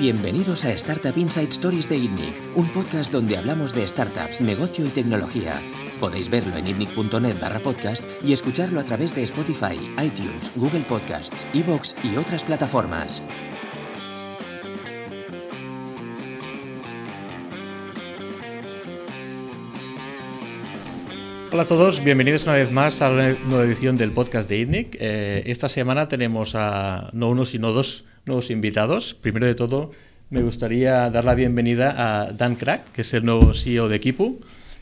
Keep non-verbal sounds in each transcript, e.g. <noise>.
Bienvenidos a Startup Inside Stories de ITNIC, un podcast donde hablamos de startups, negocio y tecnología. Podéis verlo en itnic.net barra podcast y escucharlo a través de Spotify, iTunes, Google Podcasts, Evox y otras plataformas. Hola a todos, bienvenidos una vez más a una nueva edición del podcast de ITNIC. Eh, esta semana tenemos a no uno sino dos nuevos invitados. Primero de todo, me gustaría dar la bienvenida a Dan Crack, que es el nuevo CEO de Equipo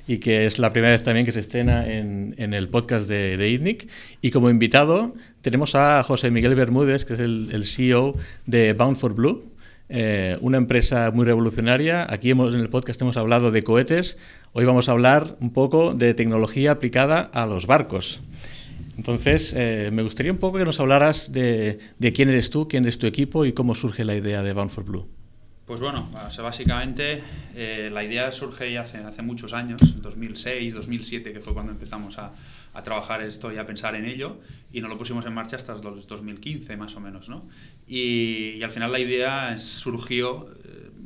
y que es la primera vez también que se estrena en, el podcast de, de, ITNIC. Y como invitado tenemos a José Miguel Bermúdez, que es el, CEO de Bound for Blue, eh, una empresa muy revolucionaria. Aquí hemos, en el podcast hemos hablado de cohetes, Hoy vamos a hablar un poco de tecnología aplicada a los barcos. Entonces, eh, me gustaría un poco que nos hablaras de, quién eres tú, quién es tu equipo y cómo surge la idea de Bound for Blue. Pues bueno, básicamente eh, la idea surge ya hace, muchos años, 2006, 2007, que fue cuando empezamos a, a, trabajar esto y a pensar en ello, y nos lo pusimos en marcha hasta el 2015 más o menos, ¿no? Y, y al final la idea surgió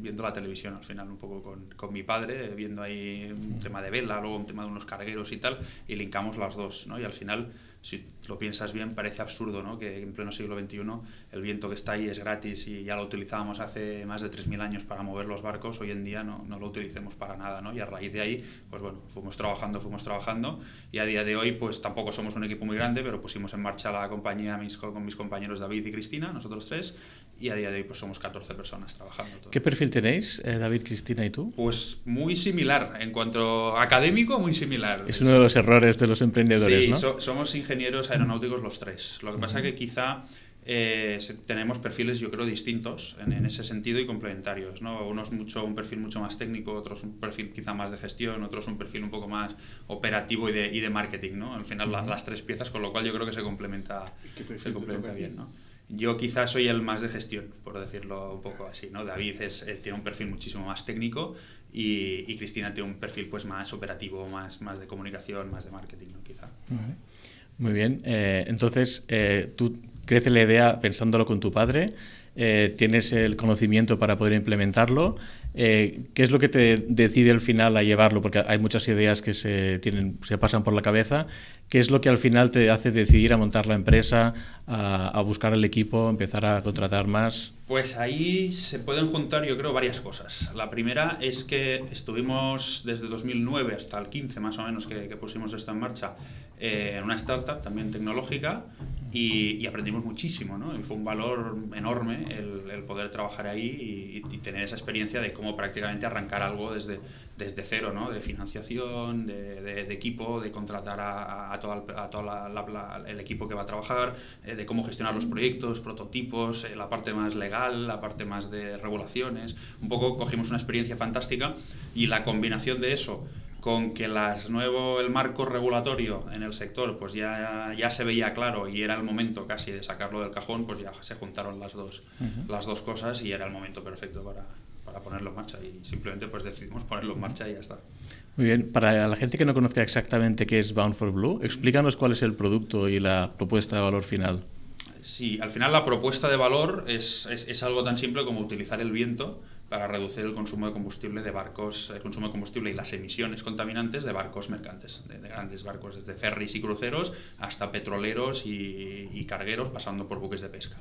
viendo la televisión al final, un poco con, con, mi padre, viendo ahí un tema de vela, luego un tema de unos cargueros y tal, y linkamos las dos, ¿no? Y al final si lo piensas bien, parece absurdo ¿no? que en pleno siglo XXI el viento que está ahí es gratis y ya lo utilizábamos hace más de 3.000 años para mover los barcos, hoy en día no, no, lo utilicemos para nada. ¿no? Y a raíz de ahí, pues bueno, fuimos trabajando, fuimos trabajando y a día de hoy pues tampoco somos un equipo muy grande, pero pusimos en marcha la compañía mis, con mis compañeros David y Cristina, nosotros tres, y a día de hoy pues somos 14 personas trabajando. ¿Qué perfil tenéis, eh, David, Cristina y tú? Pues muy similar, en cuanto académico, muy similar. Es uno de los errores de los emprendedores, sí, ¿no? somos ingenieros aeronáuticos los tres. Lo que pasa es que quizá eh, tenemos perfiles, yo creo, distintos en, en, ese sentido y complementarios. ¿no? Unos mucho, un perfil mucho más técnico, otros un perfil quizá más de gestión, otros un perfil un poco más operativo y de, y de marketing. ¿no? Al final, la, las tres piezas, con lo cual yo creo que se complementa, se complementa bien. ¿no? Yo quizás soy el más de gestión, por decirlo un poco así, ¿no? David es, eh, tiene un perfil muchísimo más técnico y, y, Cristina tiene un perfil pues más operativo, más, más de comunicación, más de marketing, ¿no? quizá. Muy bien, eh, entonces eh, tú crece la idea pensándolo con tu padre, eh, tienes el conocimiento para poder implementarlo. Eh, ¿Qué es lo que te decide al final a llevarlo? Porque hay muchas ideas que se, tienen, se pasan por la cabeza. ¿Qué es lo que al final te hace decidir a montar la empresa, a, a buscar el equipo, empezar a contratar más? Pues ahí se pueden juntar, yo creo, varias cosas. La primera es que estuvimos desde 2009 hasta el 15 más o menos que, que pusimos esto en marcha eh, en una startup también tecnológica y, y, aprendimos muchísimo, ¿no? Y fue un valor enorme el, el poder trabajar ahí y, y, tener esa experiencia de cómo prácticamente arrancar algo desde, desde cero, ¿no? De financiación, de, de, de equipo, de contratar a, a todo, a toda la, la, el equipo que va a trabajar, eh, de cómo gestionar los proyectos, prototipos, eh, la parte más legal, la parte más de regulaciones. Un poco cogimos una experiencia fantástica y la combinación de eso con que las nuevo, el marco regulatorio en el sector pues ya, ya se veía claro y era el momento casi de sacarlo del cajón, pues ya se juntaron las dos, uh -huh. las dos cosas y era el momento perfecto para, para ponerlo en marcha y simplemente pues decidimos ponerlo en marcha y ya está. Muy bien, para la gente que no conozca exactamente qué es Bound for Blue, explícanos cuál es el producto y la propuesta de valor final. Sí, al final la propuesta de valor es, es, es algo tan simple como utilizar el viento para reducir el consumo de combustible de barcos, el consumo de combustible y las emisiones contaminantes de barcos mercantes, de, de grandes barcos, desde ferries y cruceros hasta petroleros y, cargueros, pasando por buques de pesca.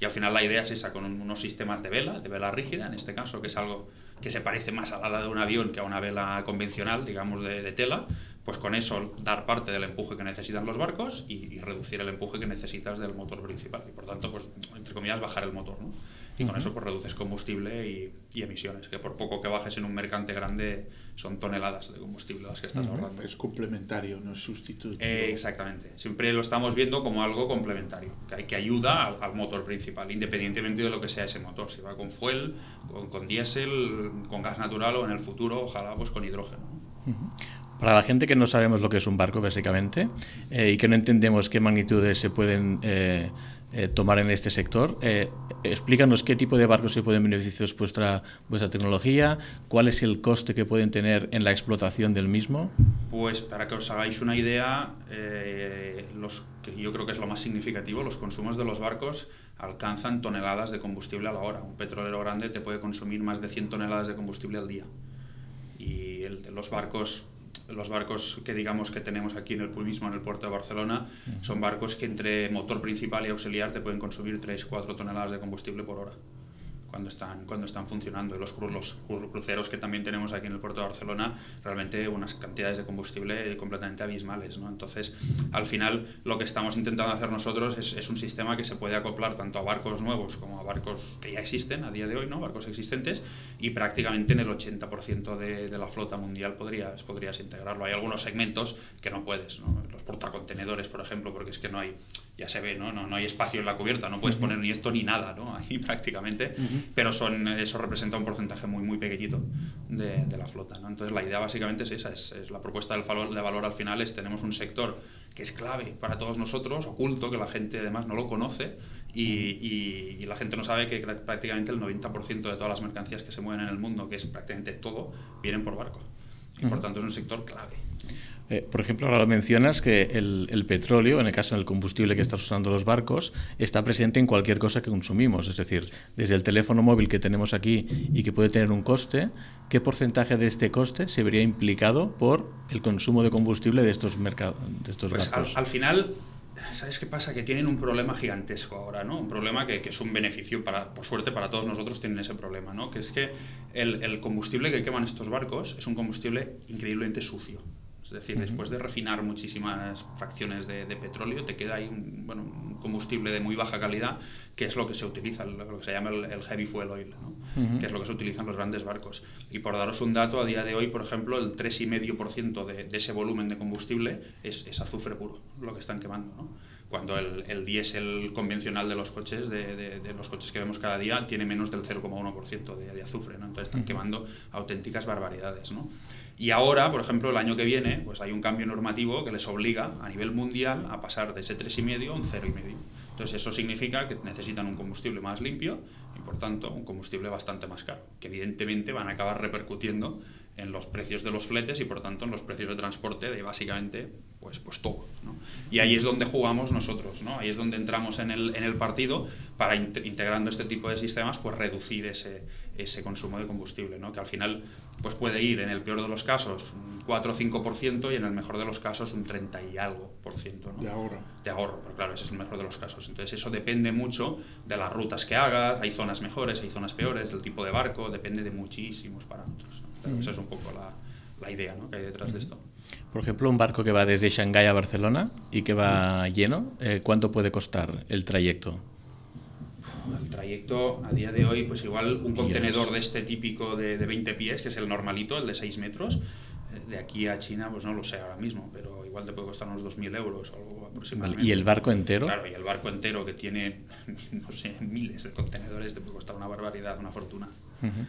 Y al final la idea es esa, con unos sistemas de vela, de vela rígida, en este caso, que es algo que se parece más a la de un avión que a una vela convencional, digamos, de tela, pues con eso dar parte del empuje que necesitan los barcos y, y, reducir el empuje que necesitas del motor principal. Y por tanto, pues, entre comillas, bajar el motor, ¿no? y con eso pues reduces combustible y, y, emisiones, que por poco que bajes en un mercante grande son toneladas de combustible las que estás uh -huh. ahorrando. Es complementario, no es sustitutivo. Eh, exactamente, siempre lo estamos viendo como algo complementario, que, que ayuda al, al, motor principal, independientemente de lo que sea ese motor, si va con fuel, con, con diésel, con gas natural o en el futuro, ojalá pues con hidrógeno. Uh -huh. Para la gente que no sabemos lo que es un barco, básicamente, eh, y que no entendemos qué magnitudes se pueden eh, eh, tomar en este sector. Eh, explícanos qué tipo de barcos se pueden beneficiar vuestra, vuestra tecnología, cuál es el coste que pueden tener en la explotación del mismo. Pues para que os hagáis una idea, eh, los que yo creo que es lo más significativo, los consumos de los barcos alcanzan toneladas de combustible a la hora. Un petrolero grande te puede consumir más de 100 toneladas de combustible al día. Y el, los barcos los barcos que digamos que tenemos aquí en el mismo en el puerto de Barcelona son barcos que entre motor principal y auxiliar te pueden consumir 3-4 toneladas de combustible por hora cuando están, cuando están funcionando. Y los, los cruceros que también tenemos aquí en el puerto de Barcelona, realmente unas cantidades de combustible completamente abismales. ¿no? Entonces, al final, lo que estamos intentando hacer nosotros es, es, un sistema que se puede acoplar tanto a barcos nuevos como a barcos que ya existen a día de hoy, ¿no? barcos existentes, y prácticamente en el 80% de, de, la flota mundial podrías, podrías integrarlo. Hay algunos segmentos que no puedes, ¿no? Portacontenedores, por ejemplo, porque es que no hay, ya se ve, ¿no? No, no hay espacio en la cubierta, no puedes uh -huh. poner ni esto ni nada ¿no? <laughs> ahí prácticamente. Uh -huh pero son, eso representa un porcentaje muy, muy pequeñito de, de la flota. ¿no? Entonces la idea básicamente es esa, es, es, la propuesta del valor, de valor al final es tenemos un sector que es clave para todos nosotros, oculto, que la gente además no lo conoce y, y, y la gente no sabe que prácticamente el 90% de todas las mercancías que se mueven en el mundo, que es prácticamente todo, vienen por barco. Y por tanto es un sector clave. Eh, por ejemplo, ahora lo mencionas que el, el, petróleo, en el caso del combustible que están usando los barcos, está presente en cualquier cosa que consumimos. Es decir, desde el teléfono móvil que tenemos aquí y que puede tener un coste, ¿qué porcentaje de este coste se vería implicado por el consumo de combustible de estos, mercados, de estos pues barcos? Al, al final, ¿sabes qué pasa? Que tienen un problema gigantesco ahora, ¿no? Un problema que, que, es un beneficio, para, por suerte para todos nosotros tienen ese problema, ¿no? Que es que el, el combustible que queman estos barcos es un combustible increíblemente sucio. Es decir, uh -huh. después de refinar muchísimas fracciones de, de, petróleo, te queda ahí un, bueno, un, combustible de muy baja calidad, que es lo que se utiliza, lo que se llama el, el heavy fuel oil, ¿no? uh -huh. que es lo que se utiliza en los grandes barcos. Y por daros un dato, a día de hoy, por ejemplo, el 3,5% de, de ese volumen de combustible es, es, azufre puro, lo que están quemando. ¿no? Cuando el, el diésel convencional de los coches, de, de, de, los coches que vemos cada día, tiene menos del 0,1% de, de azufre. ¿no? Entonces están quemando auténticas barbaridades. ¿no? Y ahora, por ejemplo, el año que viene, pues hay un cambio normativo que les obliga a nivel mundial a pasar de ese 3,5 a un 0,5. Entonces eso significa que necesitan un combustible más limpio y por tanto un combustible bastante más caro, que evidentemente van a acabar repercutiendo en los precios de los fletes y por tanto en los precios de transporte de básicamente pues, pues todo. ¿no? Y ahí es donde jugamos nosotros, ¿no? ahí es donde entramos en el, en el partido para integrando este tipo de sistemas pues reducir ese, ese consumo de combustible, ¿no? que al final pues puede ir en el peor de los casos un 4 o 5% y en el mejor de los casos un 30 y algo por ciento. ¿no? De ahorro. De ahorro, pero claro, ese es el mejor de los casos. Entonces eso depende mucho de las rutas que hagas, hay zonas mejores, hay zonas peores, del tipo de barco, depende de muchísimos parámetros. Esa es un poco la, la idea ¿no? que hay detrás de esto. Por ejemplo, un barco que va desde Shanghái a Barcelona y que va lleno, eh, ¿cuánto puede costar el trayecto? El trayecto a día de hoy, pues igual un contenedor de este típico de, de 20 pies, que es el normalito, el de 6 metros, eh, de aquí a China, pues no lo sé ahora mismo, pero igual te puede costar unos 2.000 euros o algo aproximadamente. ¿Y el barco entero? Claro, y el barco entero que tiene, <laughs> no sé, miles de contenedores, te puede costar una barbaridad, una fortuna. Uh -huh.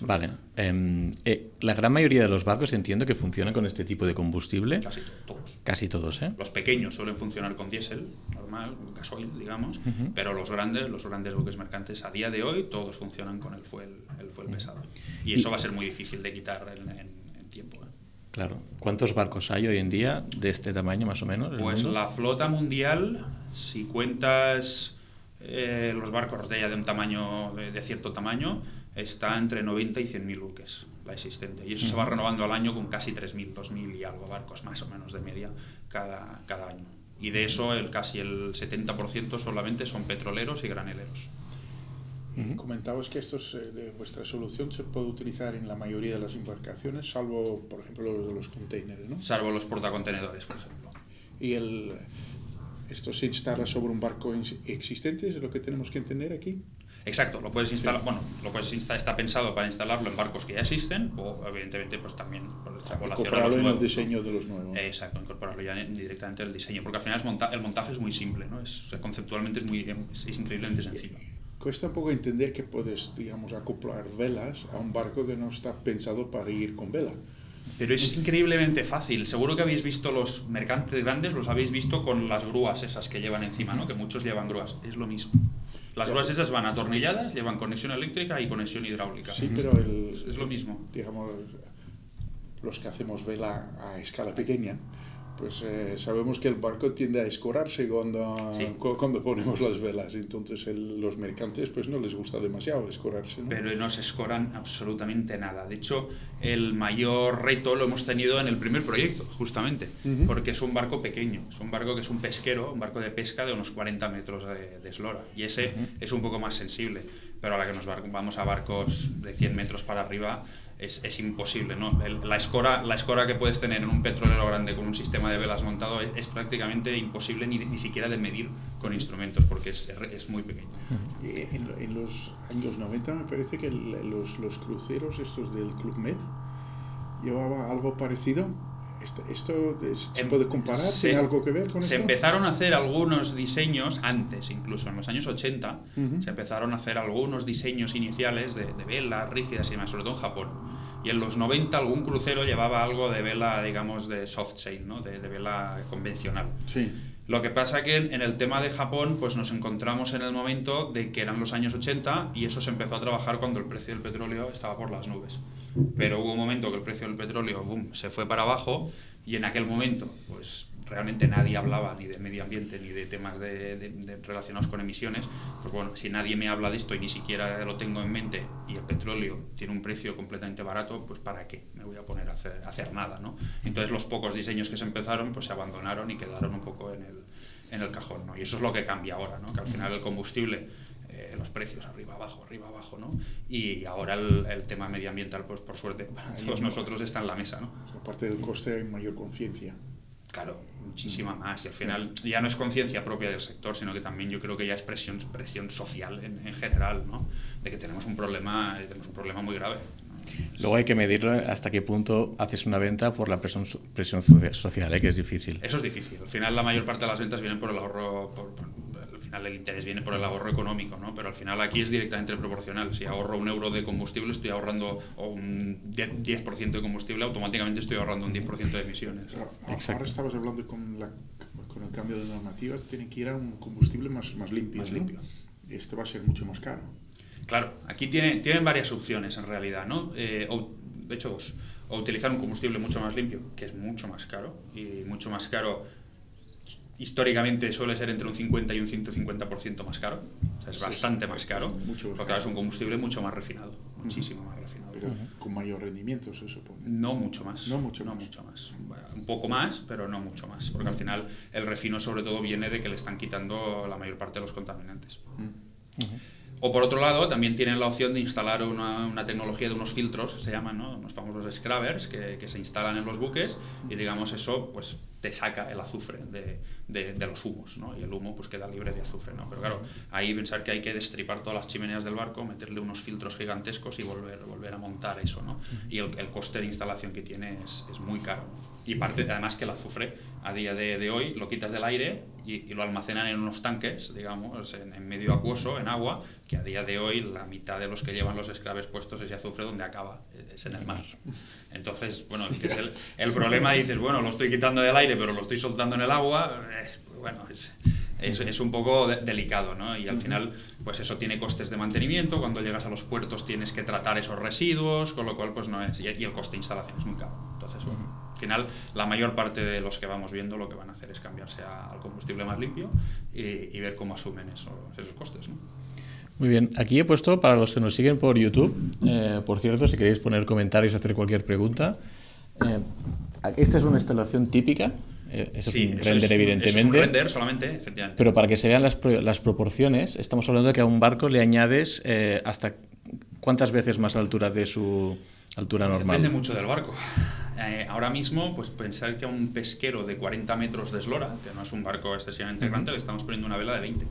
Vale. Eh, eh, la gran mayoría de los barcos entiendo que funcionan con este tipo de combustible. Casi todos. Casi todos, ¿eh? Los pequeños suelen funcionar con diésel normal, gasoil, digamos, uh -huh. pero los grandes, los grandes buques mercantes a día de hoy todos funcionan con el fuel, el fuel uh -huh. pesado. Y eso va a ser muy difícil de quitar en, en, en tiempo. ¿eh? Claro. ¿Cuántos barcos hay hoy en día de este tamaño más o menos? Pues la flota mundial, si cuentas eh, los barcos de de un tamaño de, de cierto tamaño, está entre 90 y 100.000 buques, la existente. Y eso se va renovando al año con casi 3.000, 2.000 y algo barcos, más o menos de media, cada, cada año. Y de eso el casi el 70% solamente son petroleros y graneleros. Uh -huh. Comentabas que estos, eh, de vuestra solución se puede utilizar en la mayoría de las embarcaciones, salvo, por ejemplo, los de los containers, ¿no? Salvo los portacontenedores, por ejemplo. Y el, esto se instala sobre un barco existente, es lo que tenemos que entender aquí. Exacto, lo puedes instalar, sí. bueno, lo puedes instalar, está pensado para instalarlo en barcos que ya existen o evidentemente pues también por nuevos. en el diseño de los nuevos. Exacto, incorporarlo ya directamente al diseño, porque al final es monta el montaje es muy simple, ¿no? Es, conceptualmente es muy es, es increíblemente sencillo. Cuesta un poco entender que puedes, digamos, acoplar velas a un barco que no está pensado para ir con vela. Pero es increíblemente fácil. Seguro que habéis visto los mercantes grandes, los habéis visto con las grúas esas que llevan encima, ¿no? Que muchos llevan grúas. Es lo mismo. Las grúas esas van atornilladas, llevan conexión eléctrica y conexión hidráulica. Sí, pero el, es lo mismo. Digamos, los que hacemos vela a escala pequeña, pues eh, sabemos que el barco tiende a escorarse cuando, cuando ponemos las velas, entonces los mercantes pues no les gusta demasiado escorarse. Pero no se escoran absolutamente nada. De hecho, el mayor reto lo hemos tenido en el primer proyecto, justamente, porque es un barco pequeño, es un barco que es un pesquero, un barco de pesca de unos 40 metros de, eslora, y ese es un poco más sensible, pero a la que nos vamos a barcos de 100 metros para arriba, es, es imposible. ¿no? la, escora, la escora que puedes tener en un petrolero grande con un sistema de velas montado es, prácticamente imposible ni, ni, siquiera de medir con instrumentos porque es, es muy pequeño. En, en, los años 90 me parece que los, los cruceros estos del Club Med llevaba algo parecido ¿Esto, se em, puede comparar? ¿Tiene algo que ver con Se empezaron a hacer algunos diseños antes, incluso en los años 80, se empezaron a hacer algunos diseños iniciales de, velas rígidas y demás, sobre todo en Japón. Y en los 90 algún crucero llevaba algo de vela, digamos, de soft sail, ¿no? de, vela convencional. Sí. Lo que pasa que en, el tema de Japón, pues nos encontramos en el momento de que eran los años 80 y eso se empezó a trabajar cuando el precio del petróleo estaba por las nubes. Pero hubo un momento que el precio del petróleo boom, se fue para abajo y en aquel momento, pues realmente nadie hablaba ni de medio ambiente ni de temas de, relacionados con emisiones, pues bueno, si nadie me habla de esto y ni siquiera lo tengo en mente y el petróleo tiene un precio completamente barato, pues ¿para qué me voy a poner a hacer, hacer nada? ¿no? Entonces los pocos diseños que se empezaron pues se abandonaron y quedaron un poco en el, en el cajón. ¿no? Y eso es lo que cambia ahora, ¿no? que al final el combustible los precios arriba, abajo, arriba, abajo, ¿no? Y ahora el, el, tema medioambiental, pues por suerte, <laughs> para todos nosotros está en la mesa, ¿no? Aparte del coste hay mayor conciencia. Claro, muchísima más. Y al final ya no es conciencia propia del sector, sino que también yo creo que ya es presión, presión social en, en general, ¿no? De que tenemos un problema, tenemos un problema muy grave. Luego hay que medirlo hasta qué punto haces una venta por la presión, presión social, ¿eh? que es difícil. Eso es difícil. Al final la mayor parte de las ventas vienen por el ahorro, por, final el interés viene por el ahorro económico, ¿no? Pero al final aquí es directamente proporcional. Si ahorro un euro de combustible, estoy ahorrando un 10% de combustible, automáticamente estoy ahorrando un 10% de emisiones. ahora estabas hablando con, la, con el cambio de normativas, tiene que ir a un combustible más, más limpio. Más limpio. Este va a ser mucho más caro. Claro, aquí tiene, tienen varias opciones en realidad, ¿no? Eh, de hecho, dos. O utilizar un combustible mucho más limpio, que es mucho más caro, y mucho más caro históricamente suele ser entre un 50 y un 150% más caro. O sea, es bastante más caro. mucho porque es un combustible mucho más refinado, muchísimo más refinado. Pero con mayor rendimiento, se supone. No mucho más. No mucho, más. Un poco más, pero no mucho más. Porque al final el refino sobre todo viene de que le están quitando la mayor parte de los contaminantes. O por otro lado, también tienen la opción de instalar una, una tecnología de unos filtros, se llaman, ¿no? unos famosos scrubbers, que, que, se instalan en los buques y digamos eso pues te saca el azufre de, de, los humos, ¿no? Y el humo pues queda libre de azufre, ¿no? Pero claro, ahí pensar que hay que destripar todas las chimeneas del barco, meterle unos filtros gigantescos y volver, volver a montar eso, ¿no? Y el, el coste de instalación que tiene es, es muy caro. Y parte, además que el azufre a día de, de hoy lo quitas del aire y, y, lo almacenan en unos tanques, digamos, en, en, medio acuoso, en agua, que a día de hoy la mitad de los que llevan los escraves puestos ese azufre donde acaba, es en el mar. <laughs> Entonces, bueno, el, el problema dices, bueno, lo estoy quitando del aire, pero lo estoy soltando en el agua, pues bueno, es, es, es, un poco delicado, ¿no? Y al final, pues eso tiene costes de mantenimiento, cuando llegas a los puertos tienes que tratar esos residuos, con lo cual, pues no es, y, el coste de instalación es muy caro. Entonces, bueno, al final, la mayor parte de los que vamos viendo lo que van a hacer es cambiarse al combustible más limpio y, ver cómo asumen esos, esos costes. ¿no? Muy bien, aquí he puesto para los que nos siguen por YouTube, eh, por cierto, si queréis poner comentarios, hacer cualquier pregunta. Eh, esta es una instalación típica, eh, eso sí, es un render, evidentemente. Es un render solamente, efectivamente. Pero para que se vean las, las proporciones, estamos hablando de que a un barco le añades hasta cuántas veces más altura de su altura normal. Depende mucho del barco. Eh, ahora mismo, pues pensar que a un pesquero de 40 metros de eslora, que no es un barco excesivamente grande, le estamos poniendo una vela de 20,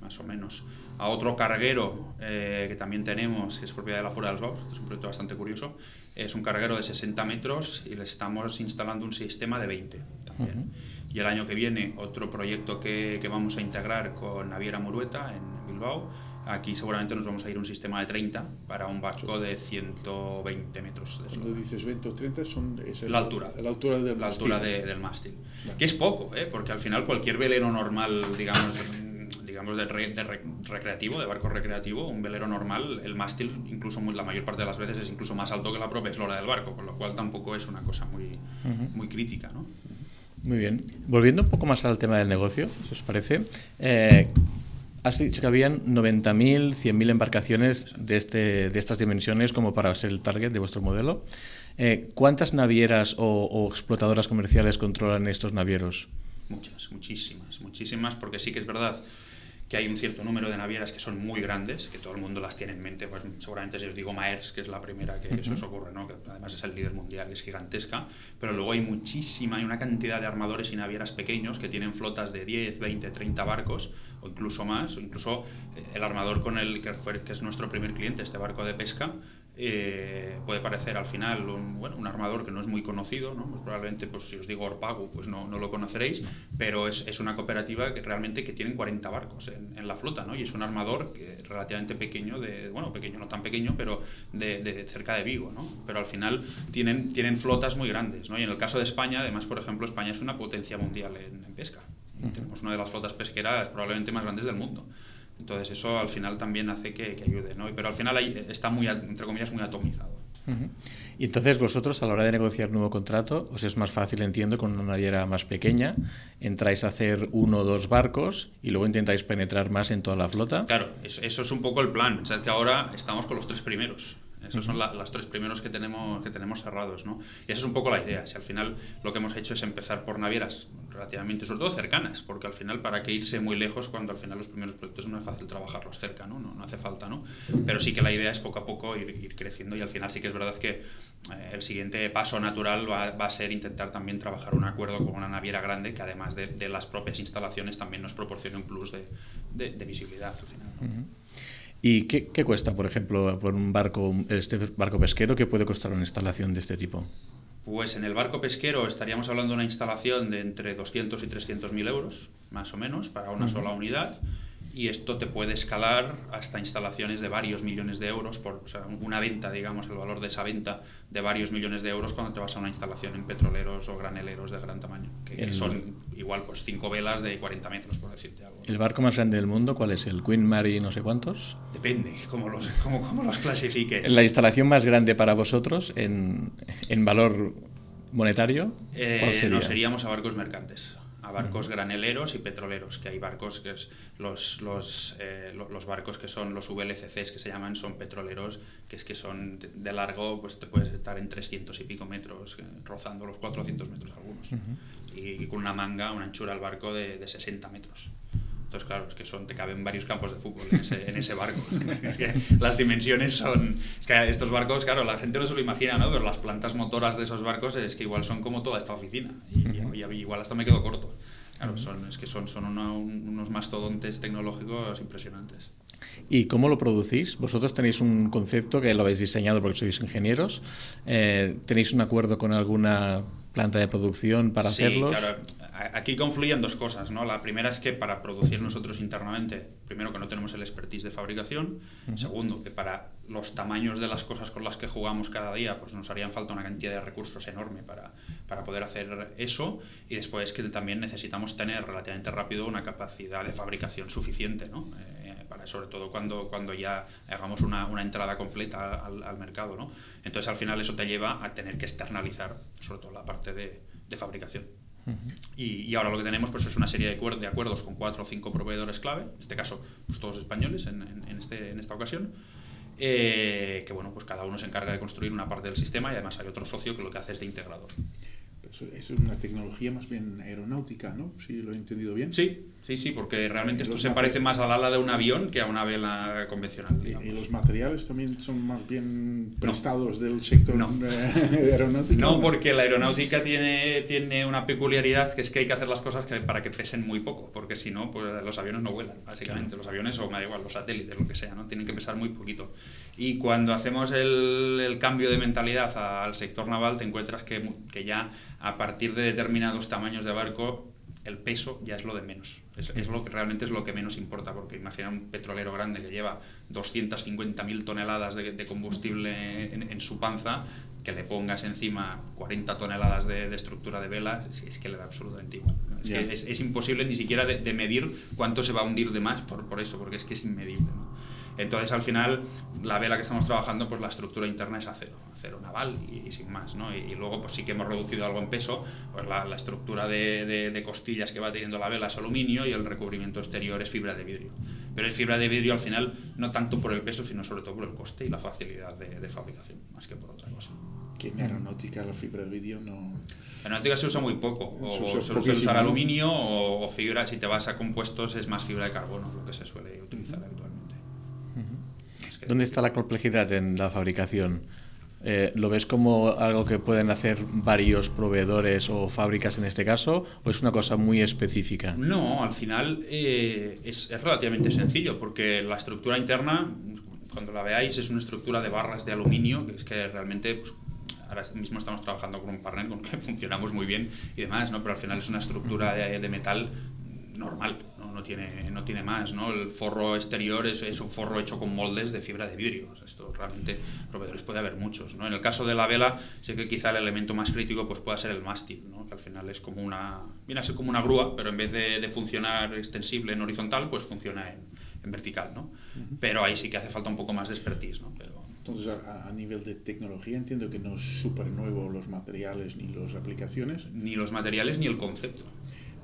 más o menos. A otro carguero eh, que también tenemos, que es propiedad de la Fuera de los Baus, este es un proyecto bastante curioso, es un carguero de 60 metros y le estamos instalando un sistema de 20 también. Y el año que viene, otro proyecto que, que vamos a integrar con Naviera Murueta en Bilbao, Aquí seguramente nos vamos a ir a un sistema de 30 para un barco de 120 metros. De Cuando dices 20 o 30 son es la altura. La altura del la mástil. Altura del mástil. Que es poco, ¿eh? porque al final cualquier velero normal, digamos, digamos de, recreativo, de barco recreativo, un velero normal, el mástil, incluso la mayor parte de las veces es incluso más alto que la propia eslora del barco, con lo cual tampoco es una cosa muy, muy crítica. ¿no? Muy bien. Volviendo un poco más al tema del negocio, si os parece. Eh, has dicho que habían 90.000, 100.000 embarcaciones de, este, de estas dimensiones como para ser el target de vuestro modelo. Eh, ¿Cuántas navieras o, o, explotadoras comerciales controlan estos navieros? Muchas, muchísimas, muchísimas, porque sí que es verdad que hay un cierto número de navieras que son muy grandes, que todo el mundo las tiene en mente, pues seguramente si os digo Maersk, que es la primera que eso os ocurre, ¿no? que además es el líder mundial, es gigantesca, pero luego hay muchísima, hay una cantidad de armadores y navieras pequeños que tienen flotas de 10, 20, 30 barcos, o incluso más, o incluso eh, el armador con el que, fue, que es nuestro primer cliente, este barco de pesca, eh, puede parecer al final un, bueno, un, armador que no es muy conocido, ¿no? Pues probablemente pues, si os digo Orpago pues no, no lo conoceréis, pero es, es, una cooperativa que realmente que tienen 40 barcos en, en, la flota ¿no? y es un armador que, relativamente pequeño, de, bueno, pequeño no tan pequeño, pero de, de, cerca de Vigo, ¿no? pero al final tienen, tienen flotas muy grandes ¿no? y en el caso de España, además, por ejemplo, España es una potencia mundial en, en pesca. Uh -huh. Tenemos una de las flotas pesqueras probablemente más grandes del mundo. Entonces eso al final también hace que, que ayude, ¿no? Pero al final ahí está muy, entre comillas, muy atomizado. Uh -huh. Y entonces vosotros a la hora de negociar nuevo contrato, os es más fácil, entiendo, con una naviera más pequeña, entráis a hacer uno o dos barcos y luego intentáis penetrar más en toda la flota. Claro, eso, eso es un poco el plan. O sea, que ahora estamos con los tres primeros. Esos son la, los tres primeros que tenemos, que tenemos cerrados, ¿no? Y esa es un poco la idea. Si al final lo que hemos hecho es empezar por navieras relativamente, sobre todo cercanas, porque al final, ¿para qué irse muy lejos cuando al final los primeros proyectos no es fácil trabajarlos cerca, ¿no? No, no hace falta, ¿no? Pero sí que la idea es poco a poco ir, ir creciendo y al final sí que es verdad que eh, el siguiente paso natural va, va, a ser intentar también trabajar un acuerdo con una naviera grande que además de, de las propias instalaciones también nos proporcione un plus de, de, de visibilidad al final, ¿no? Uh -huh. ¿Y qué, qué, cuesta, por ejemplo, por un barco, este barco pesquero, qué puede costar una instalación de este tipo? Pues en el barco pesquero estaríamos hablando de una instalación de entre 200 y 300 mil euros, más o menos, para una uh -huh. sola unidad. Y esto te puede escalar hasta instalaciones de varios millones de euros, por o sea, una venta, digamos, el valor de esa venta de varios millones de euros cuando te vas a una instalación en petroleros o graneleros de gran tamaño, que, que son igual pues cinco velas de 40 metros, por decirte algo. ¿El barco más grande del mundo cuál es? ¿El Queen Mary no sé cuántos? Depende, cómo los, cómo, cómo los clasifiques. ¿La instalación más grande para vosotros en, en valor monetario? Eh, sería? Nos seríamos a barcos mercantes barcos graneleros y petroleros, que hay barcos que es los, los, eh, los barcos que son los VLCCs que se llaman, son petroleros, que es que son de largo, pues te puedes estar en 300 y pico metros, eh, rozando los 400 metros algunos, uh -huh. y, y, con una manga, una anchura al barco de, de 60 metros. Entonces, claro, es que son, te caben varios campos de fútbol en ese, en ese barco. <laughs> es que las dimensiones son... Es que estos barcos, claro, la gente no se lo imagina, ¿no? Pero las plantas motoras de esos barcos es que igual son como toda esta oficina. Y, y, y igual hasta me quedo corto. Claro, son, es que son, son una, un, unos mastodontes tecnológicos impresionantes. ¿Y cómo lo producís? Vosotros tenéis un concepto que lo habéis diseñado porque sois ingenieros. Eh, ¿Tenéis un acuerdo con alguna planta de producción para sí, hacerlos? Claro. Aquí confluyen dos cosas, ¿no? La primera es que para producir nosotros internamente, primero que no tenemos el expertise de fabricación, uh -huh. segundo que para los tamaños de las cosas con las que jugamos cada día, pues nos harían falta una cantidad de recursos enorme para, para poder hacer eso, y después que también necesitamos tener relativamente rápido una capacidad de fabricación suficiente, ¿no? Eh, para, sobre todo cuando, cuando ya hagamos una, una entrada completa al, al, mercado, ¿no? Entonces al final eso te lleva a tener que externalizar, sobre todo la parte de, de fabricación. Uh -huh. y, y, ahora lo que tenemos pues, es una serie de, acuer de, acuerdos con cuatro o cinco proveedores clave, en este caso pues, todos españoles en, en, en, este, en esta ocasión, eh, que bueno, pues cada uno se encarga de construir una parte del sistema y además hay otro socio que lo que hace es de integrador. Eso es una tecnología más bien aeronáutica, ¿no? Si lo he entendido bien. Sí, sí, sí, porque realmente esto se parece más al ala de un avión que a una vela convencional. Digamos. ¿Y los materiales también son más bien prestados no. del sector no. aeronáutico? No, porque la aeronáutica tiene, tiene una peculiaridad que es que hay que hacer las cosas que, para que pesen muy poco, porque si no, pues los aviones no vuelan, básicamente. Claro. Los aviones, o me da igual, los satélites, lo que sea, ¿no? Tienen que pesar muy poquito. Y cuando hacemos el, el cambio de mentalidad al sector naval, te encuentras que, que ya a partir de determinados tamaños de barco el peso ya es lo de menos. Es, es, lo que realmente es lo que menos importa, porque imagina un petrolero grande que lleva 250.000 toneladas de, de combustible en, en, su panza, que le pongas encima 40 toneladas de, de estructura de vela, es, es, que le da absolutamente igual. Es, yeah. que es, es imposible ni siquiera de, de, medir cuánto se va a hundir de más por, por eso, porque es que es inmedible. ¿no? Entonces, al final, la vela que estamos trabajando, pues la estructura interna es acero, acero naval y, sin más, ¿no? Y, luego, pues sí que hemos reducido algo en peso, pues la, estructura de, de, costillas que va teniendo la vela es aluminio y el recubrimiento exterior es fibra de vidrio. Pero es fibra de vidrio al final, no tanto por el peso, sino sobre todo por el coste y la facilidad de, de fabricación, más que por otra cosa. Que en aeronáutica la fibra de vidrio no... En aeronáutica se usa muy poco, o se, suele usar aluminio o, fibra, si te vas a compuestos es más fibra de carbono, lo que se suele utilizar habitualmente. ¿Dónde está la complejidad en la fabricación? Eh, ¿Lo ves como algo que pueden hacer varios proveedores o fábricas en este caso? ¿O es una cosa muy específica? No, al final eh, es, relativamente sencillo, porque la estructura interna, cuando la veáis, es una estructura de barras de aluminio, que es que realmente pues, ahora mismo estamos trabajando con un partner con el que <laughs> funcionamos muy bien y demás, ¿no? pero al final es una estructura de metal normal, ¿no? Tiene, no tiene más. ¿no? El forro exterior es, es, un forro hecho con moldes de fibra de vidrio. esto realmente, proveedores puede haber muchos. ¿no? En el caso de la vela, sé que quizá el elemento más crítico pues, pueda ser el mástil, ¿no? que al final es como una, viene a ser como una grúa, pero en vez de, de funcionar extensible en horizontal, pues funciona en, en vertical. ¿no? Pero ahí sí que hace falta un poco más de expertise. ¿no? Pero, entonces, a, nivel de tecnología, entiendo que no es súper nuevo los materiales ni las aplicaciones. Ni los materiales ni el concepto.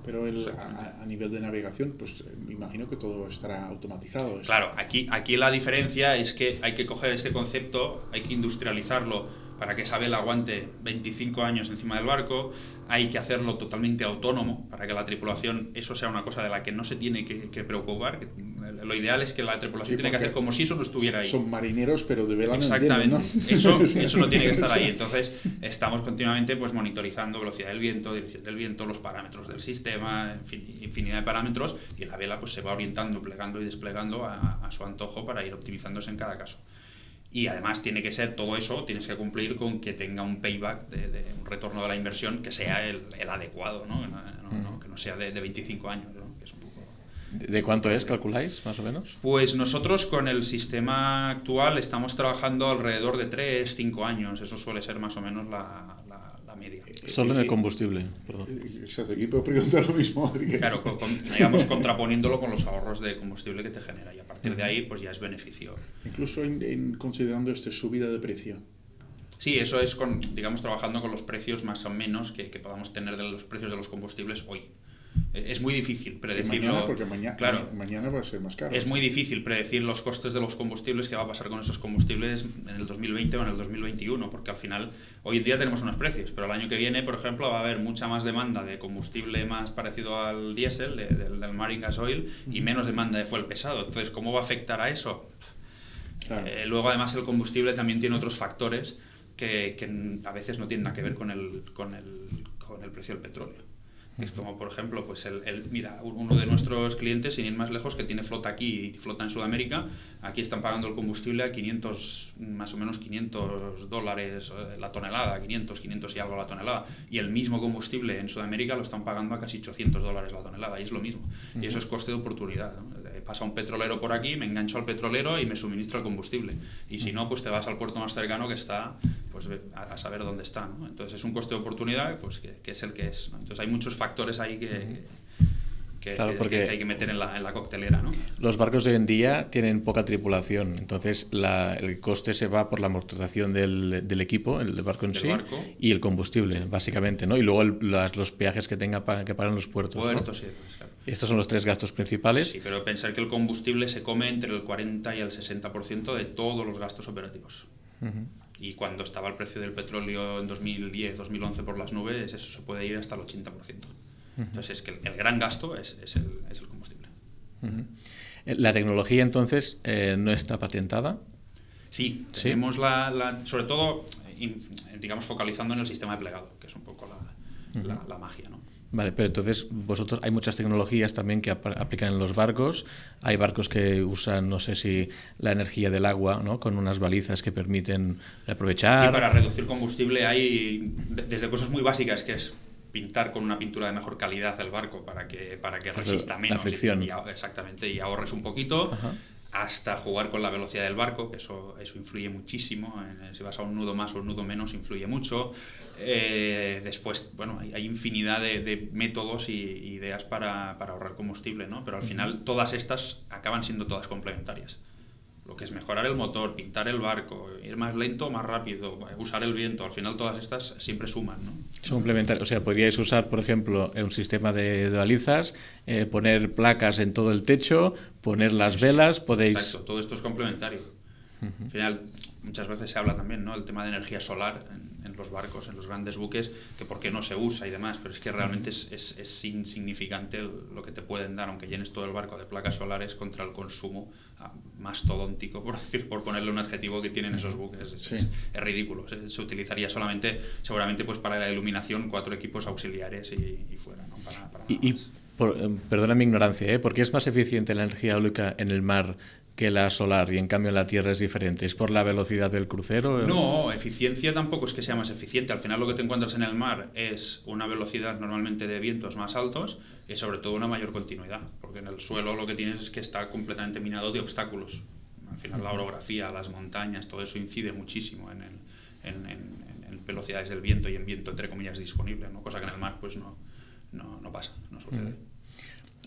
Pero el, a, nivel de navegación, pues me imagino que todo estará automatizado. Claro, aquí, aquí la diferencia es que hay que coger este concepto, hay que industrializarlo para que esa vela aguante 25 años encima del barco, hay que hacerlo totalmente autónomo para que la tripulación, eso sea una cosa de la que no se tiene que, preocupar. Lo ideal es que la tripulación tiene que hacer como si eso no estuviera ahí. Son marineros, pero de vela Exactamente. No Eso, <laughs> eso no tiene que estar ahí. Entonces, estamos continuamente pues, monitorizando velocidad del viento, dirección del viento, los parámetros del sistema, infinidad de parámetros, y la vela pues, se va orientando, plegando y desplegando a, a su antojo para ir optimizándose en cada caso. Y además tiene que ser todo eso, tienes que cumplir con que tenga un payback, de, un retorno de la inversión que sea el, el adecuado, ¿no? Que, no, sea de, de 25 años. ¿De cuánto es, calculáis, más o menos? Pues nosotros con el sistema actual estamos trabajando alrededor de 3, 5 años. Eso suele ser más o menos la. Solo en el combustible. Exacto, y puedo preguntar lo mismo. Claro, digamos, <laughs> contraponiéndolo con los ahorros de combustible que te genera. Y a partir de ahí, pues ya es beneficio. Incluso en, considerando esta subida de precio. Sí, eso es, con, digamos, trabajando con los precios más o menos que, que podamos tener de los precios de los combustibles hoy. Es muy difícil predecirlo. Mañana, porque mañana, claro, mañana va a ser más caro. Es muy difícil predecir los costes de los combustibles, qué va a pasar con esos combustibles en el 2020 o en el 2021, porque al final hoy en día tenemos unos precios, pero el año que viene, por ejemplo, va a haber mucha más demanda de combustible más parecido al diésel, del, del marine gas oil, y menos demanda de fuel pesado. Entonces, ¿cómo va a afectar a eso? Eh, luego, además, el combustible también tiene otros factores que, que, a veces no tienen nada que ver con el, con el, con el precio del petróleo. Es como, por ejemplo, pues el, el, mira, uno de nuestros clientes, sin ir más lejos, que tiene flota aquí y flota en Sudamérica, aquí están pagando el combustible a 500, más o menos 500 dólares eh, la tonelada, 500, 500 y algo la tonelada. Y el mismo combustible en Sudamérica lo están pagando a casi 800 dólares la tonelada, y es lo mismo. Y eso es coste de oportunidad. Pasa un petrolero por aquí, me engancho al petrolero y me suministro el combustible. Y si no, pues te vas al puerto más cercano que está pues a, saber dónde está. Entonces es un coste de oportunidad pues que, es el que es. Entonces hay muchos factores ahí que, que, hay que meter en la, en la, coctelera. ¿no? Los barcos de hoy en día tienen poca tripulación, entonces la, el coste se va por la amortización del, del equipo, el barco en sí, y el combustible, básicamente, ¿no? y luego los peajes que tenga que pagar en los puertos. Puertos, sí, claro. Estos son los tres gastos principales. Sí, pero pensar que el combustible se come entre el 40 y el 60% de todos los gastos operativos. Y cuando estaba el precio del petróleo en 2010, 2011 por las nubes, eso se puede ir hasta el 80%. Entonces es que el, gran gasto es, es, el, es el, combustible. La tecnología entonces eh, no está patentada. Sí, tenemos La, la, sobre todo, digamos, focalizando en el sistema de plegado, que es un poco la, la, la magia, ¿no? Vale, pero entonces vosotros hay muchas tecnologías también que aplican en los barcos. Hay barcos que usan, no sé si la energía del agua, ¿no? Con unas balizas que permiten aprovechar. Y para reducir combustible hay desde cosas muy básicas que es pintar con una pintura de mejor calidad el barco para que para que resista menos la fricción. Y, exactamente y ahorres un poquito. hasta jugar con la velocidad del barco, que eso, eso influye muchísimo. Si vas a un nudo más o un nudo menos, influye mucho. Eh, después, bueno, hay, infinidad de, métodos y ideas para, para, ahorrar combustible, ¿no? Pero al final todas estas acaban siendo todas complementarias. Lo que es mejorar el motor, pintar el barco, ir más lento o más rápido, usar el viento, al final todas estas siempre suman. ¿no? Son O sea, podríais usar, por ejemplo, un sistema de balizas, eh, poner placas en todo el techo, poner las velas, podéis... Exacto, todo esto es complementario. Al final, muchas veces se habla también, ¿no? El tema de energía solar en, los barcos, en los grandes buques, que por qué no se usa y demás, pero es que realmente es, es, es insignificante lo que te pueden dar, aunque llenes todo el barco de placas solares contra el consumo mastodóntico, por <laughs> decir, por ponerle un adjetivo que tienen esos buques. Es, ridículo. Se, utilizaría solamente, seguramente, pues para la iluminación, cuatro equipos auxiliares y, fuera, ¿no? Para, y, eh, perdona mi ignorancia, ¿eh? ¿por qué es más eficiente la energía eólica en el mar que la solar y en cambio la Tierra es diferente? ¿Es por la velocidad del crucero? No, eficiencia tampoco es que sea más eficiente. Al final lo que te encuentras en el mar es una velocidad normalmente de vientos más altos y sobre todo una mayor continuidad, porque en el suelo lo que tienes es que está completamente minado de obstáculos. Al final la orografía, las montañas, todo eso incide muchísimo en, en, velocidades del viento y en viento entre comillas disponible, ¿no? cosa que en el mar pues no, no, no pasa, no sucede.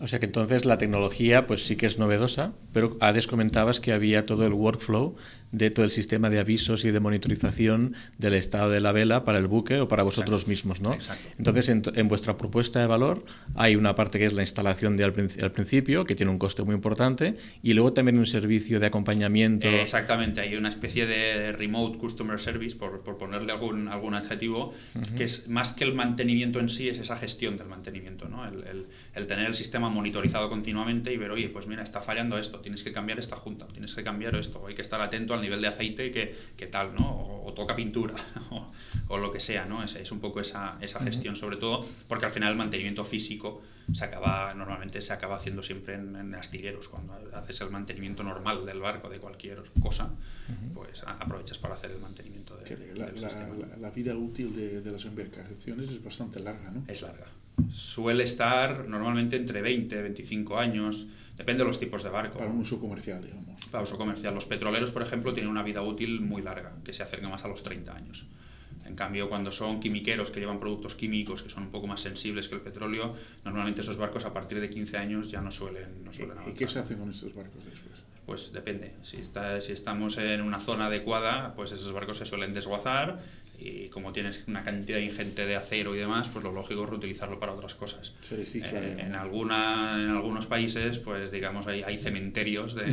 O sea que entonces la tecnología pues sí que es novedosa, pero antes comentabas que había todo el workflow de todo el sistema de avisos y de monitorización del estado de la vela para el buque o para vosotros mismos, ¿no? Exacto. Entonces, en, vuestra propuesta de valor hay una parte que es la instalación de al, principio, que tiene un coste muy importante, y luego también un servicio de acompañamiento. exactamente, hay una especie de remote customer service, por, por ponerle algún, algún adjetivo, que es más que el mantenimiento en sí, es esa gestión del mantenimiento, ¿no? El, el, el tener el sistema monitorizado continuamente y ver, oye, pues mira, está fallando esto, tienes que cambiar esta junta, tienes que cambiar esto, hay que estar atento al nivel de aceite que, tal, ¿no? O, toca pintura, <laughs> o, lo que sea, ¿no? Es, es un poco esa, esa gestión, sobre todo, porque al final el mantenimiento físico se acaba, normalmente se acaba haciendo siempre en, astilleros. Cuando haces el mantenimiento normal del barco, de cualquier cosa, pues aprovechas para hacer el mantenimiento de, la, la, vida útil de, de las embarcaciones es bastante larga, ¿no? Es larga. Suele estar normalmente entre 20 25 años Depende de los tipos de barco. Para un uso comercial, digamos. Para uso comercial. Los petroleros, por ejemplo, tienen una vida útil muy larga, que se acerca más a los 30 años. En cambio, cuando son quimiqueros que llevan productos químicos que son un poco más sensibles que el petróleo, normalmente esos barcos a partir de 15 años ya no suelen, no suelen ¿Y qué se hace con estos barcos después? Pues depende. Si, está, si estamos en una zona adecuada, pues esos barcos se suelen desguazar y como tienes una cantidad ingente de acero y demás, pues lo lógico es reutilizarlo para otras cosas. Eh, en, alguna, en algunos países, pues digamos, hay, hay cementerios <laughs> de,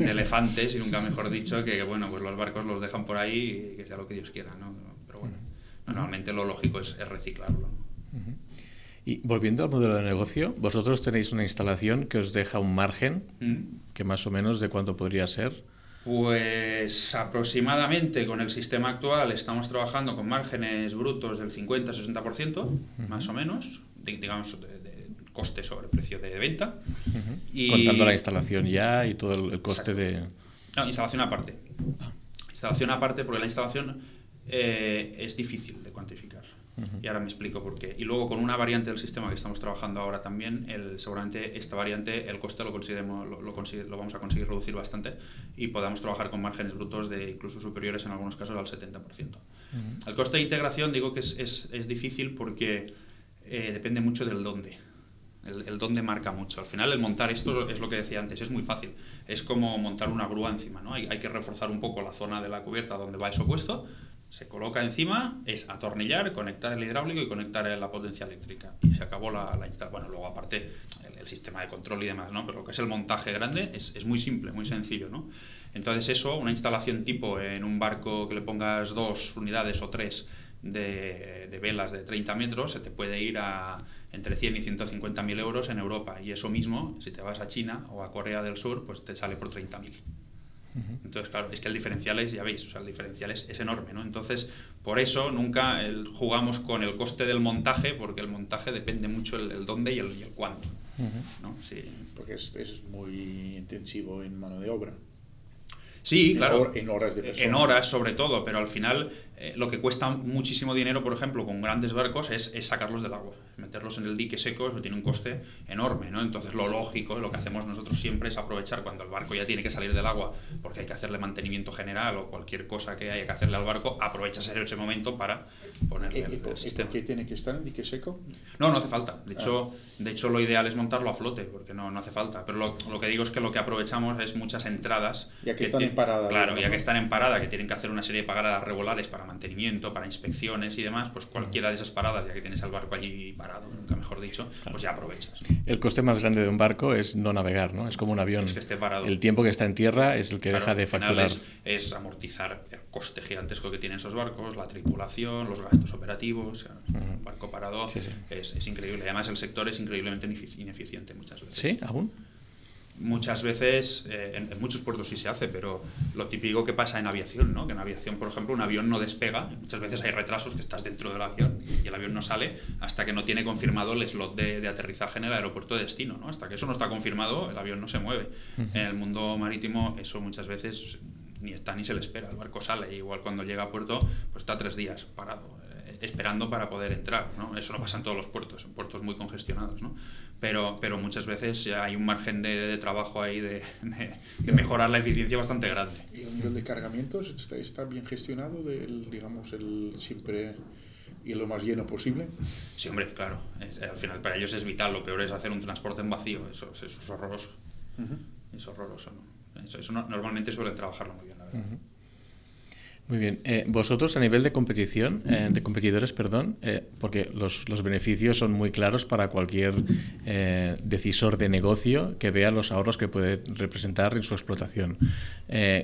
elefantes, y nunca mejor dicho, que bueno, pues los barcos los dejan por ahí y que sea lo que Dios quiera, ¿no? Pero bueno, normalmente lo lógico es, reciclarlo. Y volviendo al modelo de negocio, vosotros tenéis una instalación que os deja un margen, que más o menos de cuánto podría ser. Pues aproximadamente con el sistema actual estamos trabajando con márgenes brutos del 50-60%, más o menos, digamos, de, coste sobre precio de venta. y... Contando la instalación ya y todo el, coste de... No, instalación aparte. Ah. Instalación aparte porque la instalación eh, es difícil de cuantificar. Y ahora me explico por qué. Y luego con una variante del sistema que estamos trabajando ahora también, el, seguramente esta variante, el coste lo, lo, lo, lo, vamos a conseguir reducir bastante y podamos trabajar con márgenes brutos de incluso superiores en algunos casos al 70%. El coste de integración digo que es, es, es difícil porque eh, depende mucho del dónde. El, el, dónde marca mucho. Al final, el montar esto es lo que decía antes, es muy fácil. Es como montar una grúa encima, ¿no? Hay, hay que reforzar un poco la zona de la cubierta donde va eso puesto, se coloca encima, es atornillar, conectar el hidráulico y conectar la potencia eléctrica. Y se acabó la, la Bueno, luego aparte el, sistema de control y demás, ¿no? Pero lo que es el montaje grande es, es, muy simple, muy sencillo, ¿no? Entonces eso, una instalación tipo en un barco que le pongas dos unidades o tres de, velas de 30 metros, se te puede ir a entre 100 y 150 mil euros en Europa. Y eso mismo, si te vas a China o a Corea del Sur, pues te sale por 30 mil. Entonces, claro, es que el diferencial es, ya veis, o sea, el diferencial es, enorme, ¿no? Entonces, por eso nunca jugamos con el coste del montaje, porque el montaje depende mucho el, dónde y el, y el cuándo, ¿no? Sí. Porque es, es, muy intensivo en mano de obra. Sí, claro. en horas de En horas, sobre todo, pero al final eh, lo que cuesta muchísimo dinero, por ejemplo, con grandes barcos, es, sacarlos del agua. Meterlos en el dique seco eso tiene un coste enorme, ¿no? Entonces, lo lógico, lo que hacemos nosotros siempre es aprovechar cuando el barco ya tiene que salir del agua, porque hay que hacerle mantenimiento general o cualquier cosa que haya que hacerle al barco, aprovechas ese momento para ponerle el, el, sistema. ¿Por qué tiene que estar en dique seco? No, no hace falta. De hecho, ah. de hecho lo ideal es montarlo a flote, porque no, no hace falta. Pero lo, lo, que digo es que lo que aprovechamos es muchas entradas. Ya que, están en parada. Claro, ya que están en parada, que tienen que hacer una serie de paradas regulares para mantenimiento, para inspecciones y demás, pues cualquiera de esas paradas, ya que tienes el barco allí parado, nunca mejor dicho, pues ya aprovechas. El coste más grande de un barco es no navegar, ¿no? Es como un avión. Es que esté parado. El tiempo que está en tierra es el que deja de facturar. Es, amortizar el coste gigantesco que tienen esos barcos, la tripulación, los gastos operativos. Un barco parado Es, es, increíble. Además, el sector es increíblemente ineficiente muchas veces. ¿Sí? ¿Aún? Muchas veces, eh, en, muchos puertos sí se hace, pero lo típico que pasa en aviación, ¿no? que en aviación, por ejemplo, un avión no despega, muchas veces hay retrasos que estás dentro del avión y el avión no sale hasta que no tiene confirmado el slot de, aterrizaje en el aeropuerto de destino. ¿no? Hasta que eso no está confirmado, el avión no se mueve. En el mundo marítimo eso muchas veces ni está ni se le espera, el barco sale, igual cuando llega a puerto pues está tres días parado esperando para poder entrar. ¿no? Eso no pasa en todos los puertos, en puertos muy congestionados. ¿no? Pero, pero muchas veces hay un margen de, de trabajo ahí de, de, mejorar la eficiencia bastante grande. ¿Y el nivel de cargamientos está, está bien gestionado? Del, digamos, el siempre y lo más lleno posible. Sí, hombre, claro. al final para ellos es vital. Lo peor es hacer un transporte en vacío. Eso, eso es horroroso. Es horroroso. ¿no? Eso, eso normalmente suelen trabajarlo muy bien, la verdad. Muy bien. Eh, vosotros a nivel de competición, eh, de competidores, perdón, eh, porque los, los, beneficios son muy claros para cualquier decisor de negocio que vea los ahorros que puede representar en su explotación.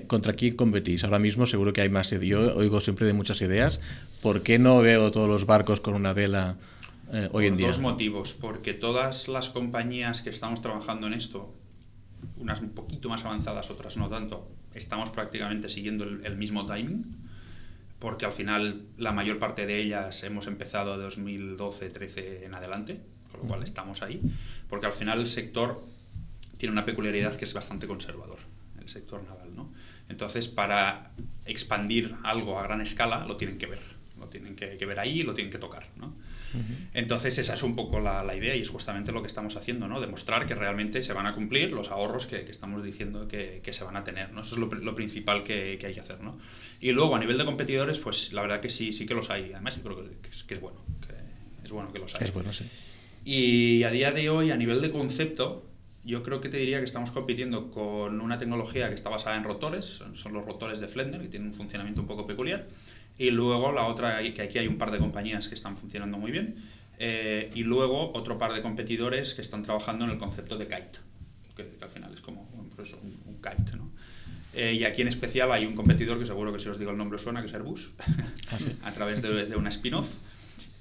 ¿Contra quién competís? Ahora mismo seguro que hay más. Yo oigo siempre de muchas ideas. ¿Por qué no veo todos los barcos con una vela hoy en día? Dos motivos. Porque todas las compañías que estamos trabajando en esto, unas un poquito más avanzadas, otras no tanto, estamos prácticamente siguiendo el, mismo timing, porque al final la mayor parte de ellas hemos empezado de 2012-13 en adelante, con lo cual estamos ahí, porque al final el sector tiene una peculiaridad que es bastante conservador, el sector naval, ¿no? Entonces, para expandir algo a gran escala, lo tienen que ver, lo tienen que, que ver ahí, lo tienen que tocar, ¿no? Entonces esa es un poco la, la, idea y es justamente lo que estamos haciendo, ¿no? demostrar que realmente se van a cumplir los ahorros que, que estamos diciendo que, que, se van a tener. ¿no? Eso es lo, lo principal que, que, hay que hacer. ¿no? Y luego a nivel de competidores, pues la verdad que sí, sí que los hay. Además, creo que es, bueno, que es bueno que los hay. Es bueno, sí. Y a día de hoy, a nivel de concepto, yo creo que te diría que estamos compitiendo con una tecnología que está basada en rotores, son, son los rotores de Flender, que tienen un funcionamiento un poco peculiar y luego la otra, que aquí hay un par de compañías que están funcionando muy bien. Eh, y luego otro par de competidores que están trabajando en el concepto de kite, que, al final es como pues un, kite. ¿no? Eh, y aquí en especial hay un competidor que seguro que si os digo el nombre suena, que es Airbus, <laughs> ah, <laughs> a través de, de una spin-off,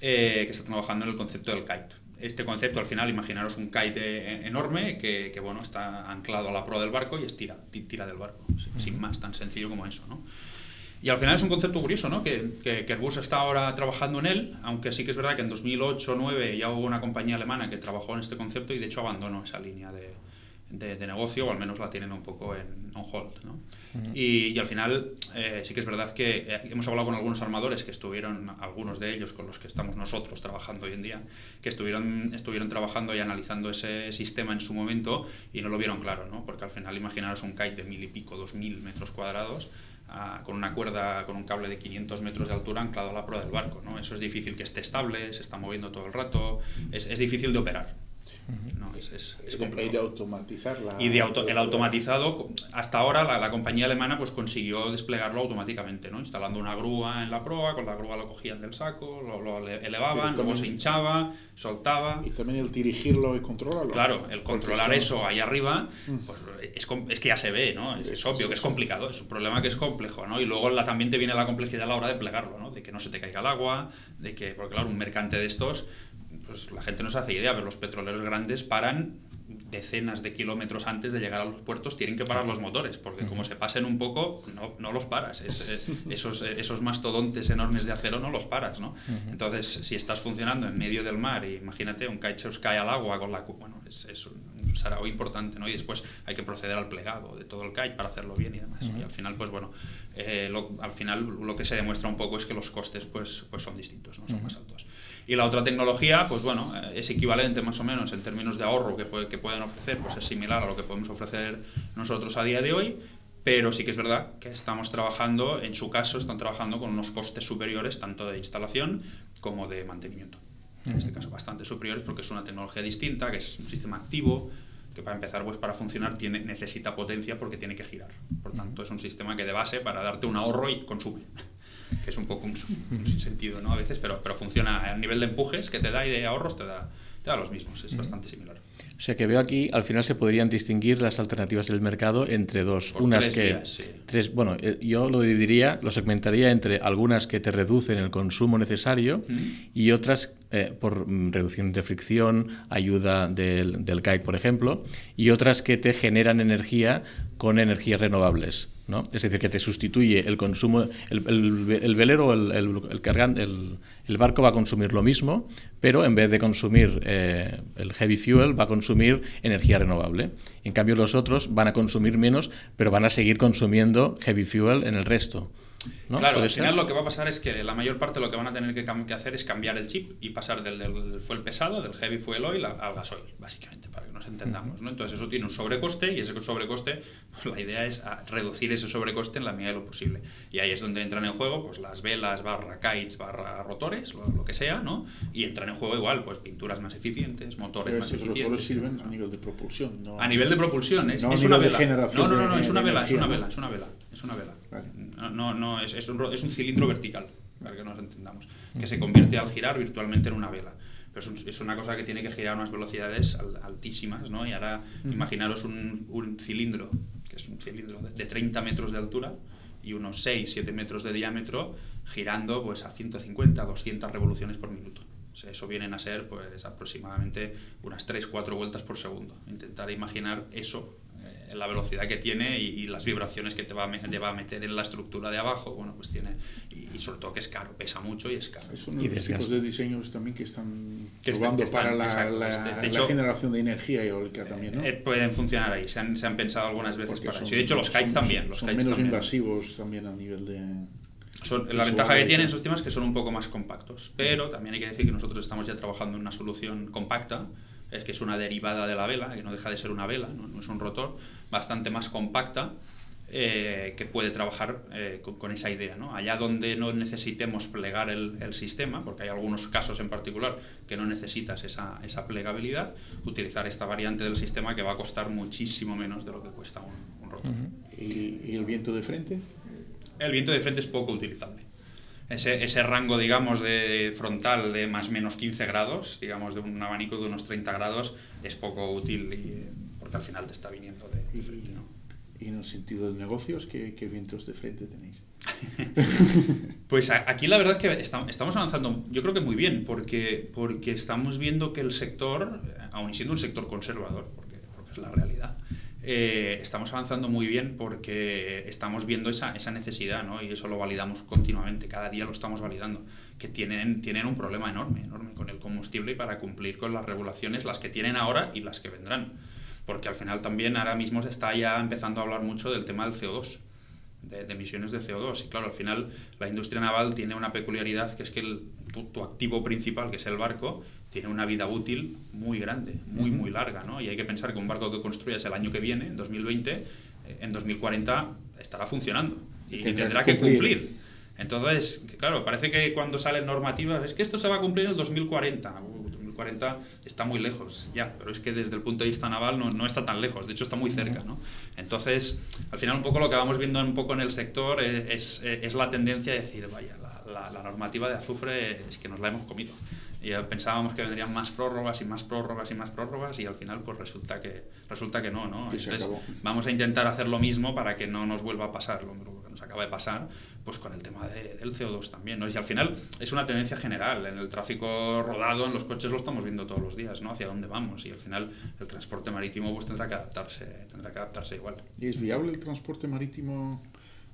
eh, que está trabajando en el concepto del kite. Este concepto, al final, imaginaros un kite enorme que, que bueno, está anclado a la proa del barco y estira, tira del barco, sin más, tan sencillo como eso. ¿no? Y al final es un concepto curioso, ¿no? Que, que, Airbus está ahora trabajando en él, aunque sí que es verdad que en 2008 o 2009 ya hubo una compañía alemana que trabajó en este concepto y de hecho abandonó esa línea de, de, negocio, o al menos la tienen un poco en on hold, ¿no? y, y, al final eh, sí que es verdad que eh, hemos hablado con algunos armadores que estuvieron, algunos de ellos con los que estamos nosotros trabajando hoy en día, que estuvieron, estuvieron trabajando y analizando ese sistema en su momento y no lo vieron claro, ¿no? Porque al final imaginaros un kite de mil y pico, dos mil metros cuadrados, con una cuerda, con un cable de 500 metros de altura anclado a la proa del barco. ¿no? Eso es difícil que esté estable, se está moviendo todo el rato, es, es difícil de operar. No, es, es, es y de automatizar Y de auto, el automatizado, hasta ahora la, la, compañía alemana pues consiguió desplegarlo automáticamente, ¿no? instalando una grúa en la proa, con la grúa lo cogían del saco, lo, lo elevaban, luego se hinchaba, soltaba. Y también el dirigirlo y controlarlo. Claro, el controlar eso ahí arriba, mm. pues es, es, que ya se ve, ¿no? Es, es, obvio que es complicado, es un problema que es complejo, ¿no? Y luego la, también te viene la complejidad a la hora de plegarlo, ¿no? De que no se te caiga el agua, de que, porque claro, un mercante de estos pues la gente no se hace idea, pero los petroleros grandes paran decenas de kilómetros antes de llegar a los puertos tienen que parar los motores, porque como se pasen un poco, no, no los paras. Eh, esos, eh, esos mastodontes enormes de acero no los paras, ¿no? Entonces, si estás funcionando en medio del mar, imagínate, un os cae al agua con la... Bueno, es, es un sarao importante, ¿no? Y después hay que proceder al plegado de todo el kite para hacerlo bien y demás. Y al final, pues bueno, eh, al final lo que se demuestra un poco es que los costes pues, pues son distintos, ¿no? son más altos. Y la otra tecnología, pues bueno, eh, es equivalente más o menos en términos de ahorro que, que pueden ofrecer, pues es similar a lo que podemos ofrecer nosotros a día de hoy, pero sí que es verdad que estamos trabajando, en su caso, están trabajando con unos costes superiores tanto de instalación como de mantenimiento. En este caso, bastante superiores porque es una tecnología distinta, que es un sistema activo, que para empezar, pues para funcionar tiene, necesita potencia porque tiene que girar. Por tanto, es un sistema que de base para darte un ahorro y consume que es un poco un, sinsentido ¿no? a veces, pero, pero funciona a nivel de empujes que te da y de ahorros te da, te da los mismos, es bastante similar. O sea que veo aquí, al final se podrían distinguir las alternativas del mercado entre dos. unas que. tres, bueno, eh, yo lo dividiría, lo segmentaría entre algunas que te reducen el consumo necesario y otras eh, por mm, reducción de fricción, ayuda del, del kite, por ejemplo, y otras que te generan energía con energías renovables. ¿no? Es decir, que te sustituye el consumo, el, el, velero, el, el, el, barco va a consumir lo mismo, pero en vez de consumir eh, el heavy fuel, va a consumir energía renovable. En cambio, los otros van a consumir menos, pero van a seguir consumiendo heavy fuel en el resto. Claro, al final lo que va a pasar es que la mayor parte de lo que van a tener que, hacer es cambiar el chip y pasar del, del, fuel pesado, del heavy fuel oil, al gasoil, básicamente, para que nos entendamos. ¿no? Entonces eso tiene un sobrecoste y ese sobrecoste, pues la idea es reducir ese sobrecoste en la medida de lo posible. Y ahí es donde entran en juego pues, las velas, barra kites, barra rotores, lo, que sea, ¿no? Y entran en juego igual, pues pinturas más eficientes, motores más eficientes. Los motores sirven a nivel de propulsión, ¿no? A nivel de propulsión, es, es una vela. No, no, no, es una vela, es una vela, es una vela, es una vela. No, no, es, es, un, es un cilindro vertical, para que nos entendamos, que se convierte al girar virtualmente en una vela. Pero es, una cosa que tiene que girar a unas velocidades altísimas, ¿no? Y ahora imaginaros un, un, cilindro, que es un cilindro de, 30 metros de altura y unos 6, 7 metros de diámetro, girando pues a 150, 200 revoluciones por minuto. eso vienen a ser pues aproximadamente unas 3, 4 vueltas por segundo. Intentar imaginar eso la velocidad que tiene y, las vibraciones que te va, a, va, a meter en la estructura de abajo, bueno, pues tiene, y, sobre todo que es caro, pesa mucho y es caro. Es uno de los tipos de diseños también que están probando para la, generación de energía eólica también, ¿no? Eh, pueden funcionar ahí, se han, se han pensado algunas veces para eso. Y de hecho los kites también. Los son menos invasivos también a nivel de... la ventaja que tienen esos temas es que son un poco más compactos, pero también hay que decir que nosotros estamos ya trabajando en una solución compacta, es que es una derivada de la vela, que no deja de ser una vela, no es un rotor, bastante más compacta eh, que puede trabajar eh, con, esa idea. ¿no? Allá donde no necesitemos plegar el, el, sistema, porque hay algunos casos en particular que no necesitas esa, esa, plegabilidad, utilizar esta variante del sistema que va a costar muchísimo menos de lo que cuesta un, rotor. ¿Y, ¿Y, el viento de frente? El viento de frente es poco utilizable. Ese, ese, rango, digamos, de frontal de más o menos 15 grados, digamos, de un abanico de unos 30 grados, es poco útil y, porque al final te está viniendo de, frente, ¿no? Y en el sentido de negocios, ¿qué, qué vientos de frente tenéis? <laughs> pues aquí la verdad es que estamos avanzando, yo creo que muy bien, porque, porque estamos viendo que el sector, aun siendo un sector conservador, porque, porque es la realidad, eh, estamos avanzando muy bien porque estamos viendo esa, esa necesidad, ¿no? Y eso lo validamos continuamente, cada día lo estamos validando, que tienen, tienen un problema enorme, enorme con el combustible y para cumplir con las regulaciones, las que tienen ahora y las que vendrán porque al final también ahora mismo se está ya empezando a hablar mucho del tema del CO2, de, emisiones de CO2. Y claro, al final la industria naval tiene una peculiaridad que es que el, tu, activo principal, que es el barco, tiene una vida útil muy grande, muy, muy larga. ¿no? Y hay que pensar que un barco que construyas el año que viene, en 2020, eh, en 2040 estará funcionando y, tendrá que cumplir. Entonces, claro, parece que cuando salen normativas es que esto se va a cumplir en el 2040. 40 está muy lejos ya, pero es que desde el punto de vista naval no, no está tan lejos, de hecho está muy cerca. ¿no? Entonces, al final un poco lo que vamos viendo un poco en el sector es, es, la tendencia a decir, vaya, la, la, normativa de azufre es que nos la hemos comido. Y pensábamos que vendrían más prórrogas y más prórrogas y más prórrogas y al final pues resulta que, resulta que no. ¿no? Entonces vamos a intentar hacer lo mismo para que no nos vuelva a pasar lo, nos acaba de pasar, pues con el tema del CO2 también, ¿no? Y al final es una tendencia general, en el tráfico rodado, en los coches lo estamos viendo todos los días, ¿no? Hacia dónde vamos y al final el transporte marítimo pues tendrá que adaptarse, tendrá que adaptarse igual. ¿Y es viable el transporte marítimo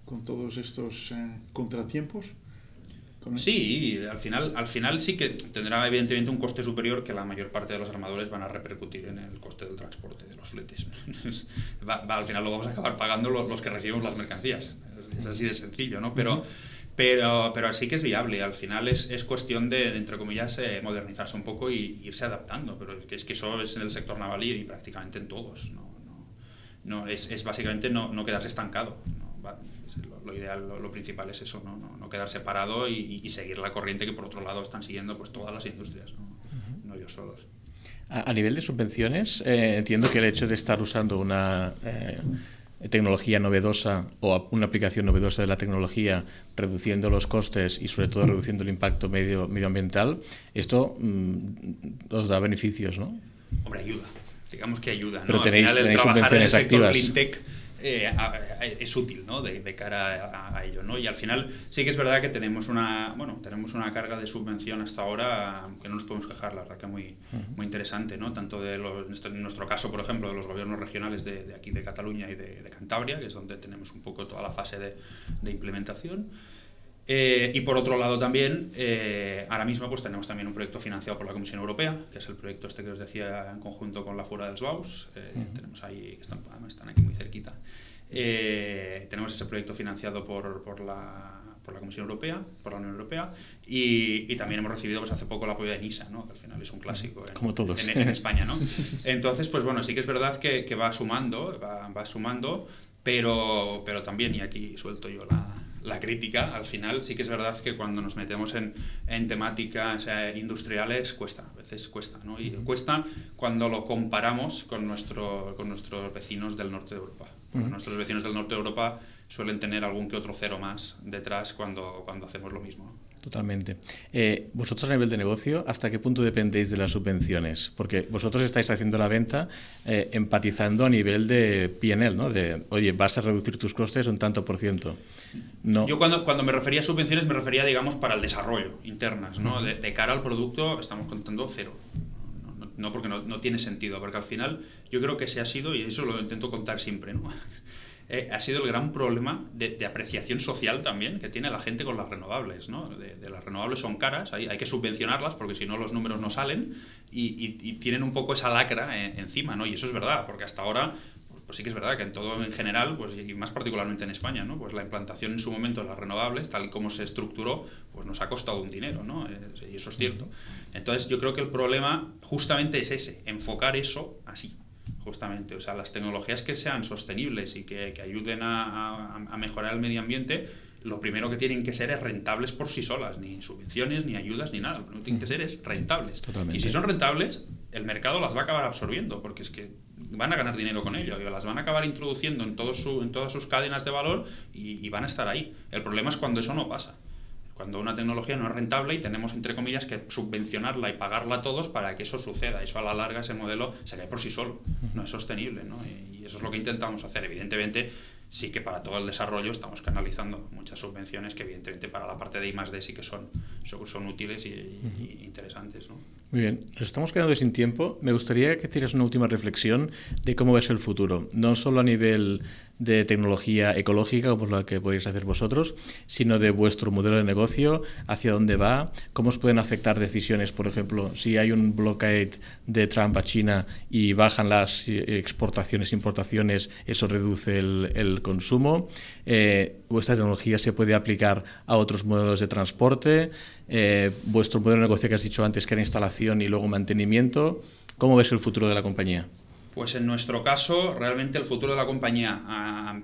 con todos estos eh, contratiempos? Sí, al final, al final sí que tendrá evidentemente un coste superior que la mayor parte de los armadores van a repercutir en el coste del transporte de los fletes. <laughs> al final lo vamos a acabar pagando los, los que recibimos las mercancías. Es, así de sencillo, ¿no? Pero, pero, pero sí que es viable. Al final es, es cuestión de, entre comillas, eh, modernizarse un poco y irse adaptando. Pero es que, es que eso es en el sector naval y, prácticamente en todos. No, no, no es, es, básicamente no, no quedarse estancado. Lo, ideal, lo, principal es eso, no, no, no quedar separado y, y, seguir la corriente que por otro lado están siguiendo pues todas las industrias, no, no ellos solos. A, nivel de subvenciones, eh, entiendo que el hecho de estar usando una eh, tecnología novedosa o una aplicación novedosa de la tecnología, reduciendo los costes y sobre todo reduciendo el impacto medio, medioambiental, esto mm, os da beneficios, ¿no? Hombre, ayuda. Digamos que ayuda. Pero ¿no? tenéis, Al final, el tenéis trabajar en el sector activas. clean tech eh, es útil ¿no? de, de cara a, a, ello. ¿no? Y al final sí que es verdad que tenemos una, bueno, tenemos una carga de subvención hasta ahora que no nos podemos quejar, la verdad que muy, muy interesante, ¿no? tanto de los, en nuestro caso, por ejemplo, de los gobiernos regionales de, de aquí de Cataluña y de, de, Cantabria, que es donde tenemos un poco toda la fase de implementación. Eh, y por otro lado también, eh, ahora mismo pues tenemos también un proyecto financiado por la Comisión Europea, que es el proyecto este que os decía en conjunto con la Fuera del SBAUS. Eh, uh -huh. Tenemos ahí, que están, están aquí muy cerquita. Eh, tenemos ese proyecto financiado por, por, la, por, la, Comisión Europea, por la Unión Europea, y, y, también hemos recibido pues, hace poco el apoyo de NISA, ¿no? que al final es un clásico en, Como todos. en, en España. ¿no? <laughs> Entonces, pues bueno, sí que es verdad que, que va sumando, va, va, sumando, pero, pero también, y aquí suelto yo la, la crítica, al final sí que es verdad que cuando nos metemos en, en temáticas eh, industriales cuesta, a veces cuesta, ¿no? Y cuesta cuando lo comparamos con, nuestro, con nuestros vecinos del norte de Europa. Nuestros vecinos del norte de Europa suelen tener algún que otro cero más detrás cuando, cuando hacemos lo mismo. Totalmente. Eh, vosotros a nivel de negocio, ¿hasta qué punto dependéis de las subvenciones? Porque vosotros estáis haciendo la venta eh, empatizando a nivel de PNL, ¿no? De, oye, vas a reducir tus costes un tanto por ciento. No. Yo cuando, cuando me refería a subvenciones me refería, digamos, para el desarrollo internas, ¿no? Uh -huh. de, de, cara al producto estamos contando cero. No, no, no porque no, no, tiene sentido, porque al final yo creo que se ha sido, y eso lo intento contar siempre, ¿no? Eh, ha sido el gran problema de, de, apreciación social también que tiene la gente con las renovables. ¿no? De, de las renovables son caras, hay, hay, que subvencionarlas porque si no los números no salen y, y, y tienen un poco esa lacra eh, encima. ¿no? Y eso es verdad, porque hasta ahora pues sí que es verdad que en todo en general, pues, y más particularmente en España, ¿no? pues la implantación en su momento de las renovables, tal y como se estructuró, pues nos ha costado un dinero, ¿no? y eso es cierto. Entonces yo creo que el problema justamente es ese, enfocar eso así, justamente. O sea, las tecnologías que sean sostenibles y que, que ayuden a, a, a, mejorar el medio ambiente, lo primero que tienen que ser es rentables por sí solas, ni subvenciones, ni ayudas, ni nada. Lo que tienen que ser es rentables. Totalmente. Y si son rentables, el mercado las va a acabar absorbiendo, porque es que van a ganar dinero con ello, y las van a acabar introduciendo en, todo su, en todas sus cadenas de valor y, y van a estar ahí. El problema es cuando eso no pasa cuando una tecnología no es rentable y tenemos, entre comillas, que subvencionarla y pagarla a todos para que eso suceda. Eso a la larga, ese modelo se cae por sí solo, no es sostenible. ¿no? Y, eso es lo que intentamos hacer. Evidentemente, sí que para todo el desarrollo estamos canalizando muchas subvenciones que evidentemente para la parte de I más D sí que son, son, son útiles y, interesantes. ¿no? Muy bien, nos estamos quedando sin tiempo. Me gustaría que hicieras una última reflexión de cómo ves el futuro, no solo a nivel de tecnología ecológica, como la que podéis hacer vosotros, sino de vuestro modelo de negocio, hacia dónde va, cómo os pueden afectar decisiones, por ejemplo, si hay un blockade de Trump a China y bajan las exportaciones, importaciones, eso reduce el, el consumo. Eh, vuestra tecnología se puede aplicar a otros modelos de transporte. Eh, vuestro modelo de negocio que has dicho antes, que era instalación y luego mantenimiento. ¿Cómo ves el futuro de la compañía? Pues en nuestro caso, realmente el futuro de la compañía a,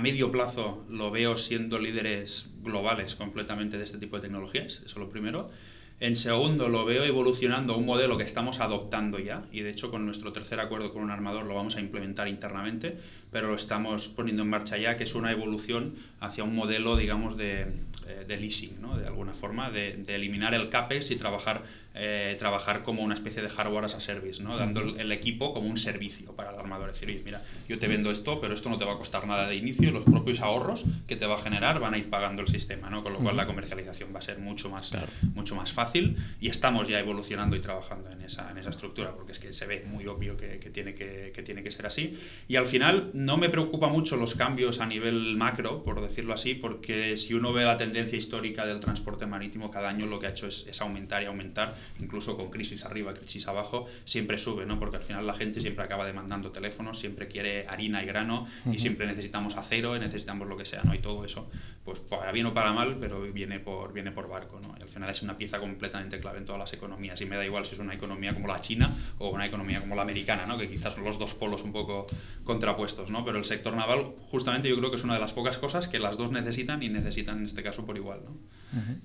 medio plazo lo veo siendo líderes globales completamente de este tipo de tecnologías, eso es lo primero. En segundo, lo veo evolucionando un modelo que estamos adoptando ya, y de hecho con nuestro tercer acuerdo con un armador lo vamos a implementar internamente, pero lo estamos poniendo en marcha ya, que es una evolución hacia un modelo, digamos, de, de leasing, ¿no? de alguna forma, de, de, eliminar el CAPEX y trabajar eh, trabajar como una especie de hardware as a service, ¿no? dando el, equipo como un servicio para el armador. Es decir, mira, yo te vendo esto, pero esto no te va a costar nada de inicio, los propios ahorros que te va a generar van a ir pagando el sistema, ¿no? con lo cual la comercialización va a ser mucho más, mucho más fácil y estamos ya evolucionando y trabajando en esa, en esa estructura, porque es que se ve muy obvio que, que tiene que, que, tiene que ser así. Y al final no me preocupa mucho los cambios a nivel macro, por decirlo así, porque si uno ve la tendencia histórica del transporte marítimo, cada año lo que ha hecho es, es aumentar y aumentar, incluso con crisis arriba, crisis abajo, siempre sube, ¿no? porque al final la gente siempre acaba demandando teléfonos, siempre quiere harina y grano y siempre necesitamos acero y necesitamos lo que sea, ¿no? y todo eso, pues para bien o para mal, pero viene por, viene por barco. ¿no? Y al final es una pieza completamente clave en todas las economías y me da igual si es una economía como la china o una economía como la americana, ¿no? que quizás son los dos polos un poco contrapuestos, ¿no? pero el sector naval justamente yo creo que es una de las pocas cosas que las dos necesitan y necesitan en este caso por igual. ¿no?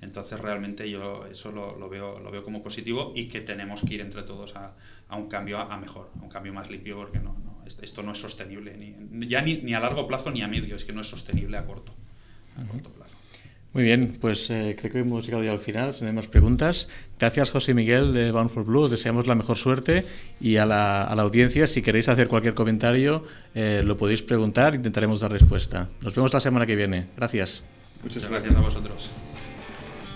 Entonces realmente yo eso lo, lo, veo, lo veo como positivo y que tenemos que ir entre todos a, a un cambio a, mejor, a un cambio más limpio porque no, no esto no es sostenible ni, ya ni, ni, a largo plazo ni a medio, es que no es sostenible a corto, a corto plazo. Muy bien, pues eh, creo que hemos llegado ya al final, si no hay más preguntas. Gracias José Miguel de Bound for Blue, os deseamos la mejor suerte y a la, a la audiencia, si queréis hacer cualquier comentario, eh, lo podéis preguntar, intentaremos dar respuesta. Nos vemos la semana que viene. Gracias. Muchas gracias a vosotros.